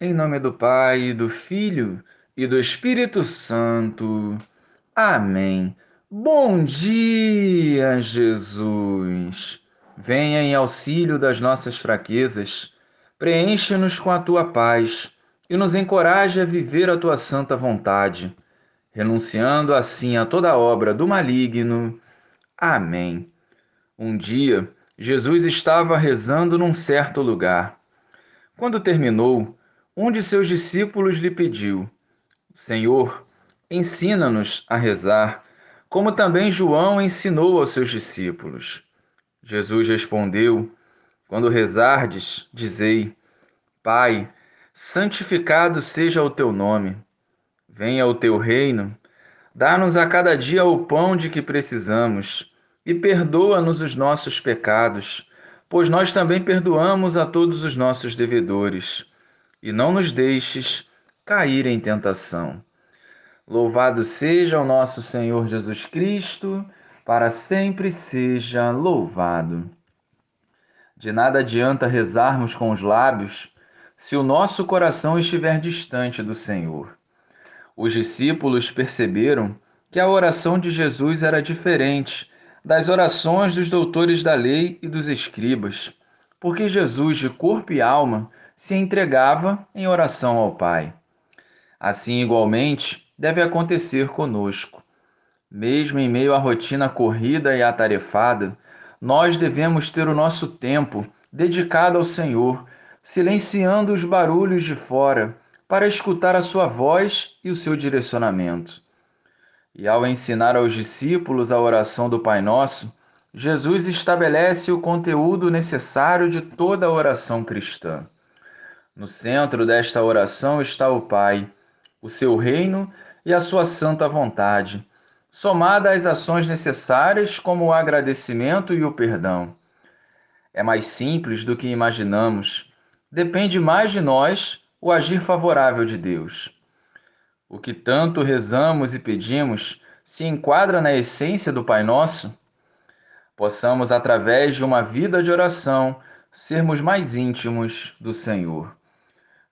Em nome do Pai, do Filho e do Espírito Santo. Amém. Bom dia, Jesus. Venha em auxílio das nossas fraquezas, preenche-nos com a tua paz e nos encoraje a viver a tua santa vontade, renunciando assim a toda obra do maligno. Amém. Um dia, Jesus estava rezando num certo lugar. Quando terminou, um de seus discípulos lhe pediu: Senhor, ensina-nos a rezar, como também João ensinou aos seus discípulos. Jesus respondeu: Quando rezardes, dizei: Pai, santificado seja o teu nome. Venha o teu reino. Dá-nos a cada dia o pão de que precisamos e perdoa-nos os nossos pecados, pois nós também perdoamos a todos os nossos devedores e não nos deixes cair em tentação. Louvado seja o nosso Senhor Jesus Cristo, para sempre seja louvado. De nada adianta rezarmos com os lábios se o nosso coração estiver distante do Senhor. Os discípulos perceberam que a oração de Jesus era diferente das orações dos doutores da lei e dos escribas, porque Jesus, de corpo e alma, se entregava em oração ao Pai. Assim, igualmente, deve acontecer conosco. Mesmo em meio à rotina corrida e atarefada, nós devemos ter o nosso tempo dedicado ao Senhor, silenciando os barulhos de fora, para escutar a sua voz e o seu direcionamento. E ao ensinar aos discípulos a oração do Pai Nosso, Jesus estabelece o conteúdo necessário de toda a oração cristã. No centro desta oração está o Pai, o seu reino e a sua santa vontade, somada às ações necessárias como o agradecimento e o perdão. É mais simples do que imaginamos. Depende mais de nós o agir favorável de Deus. O que tanto rezamos e pedimos se enquadra na essência do Pai Nosso? Possamos, através de uma vida de oração, sermos mais íntimos do Senhor.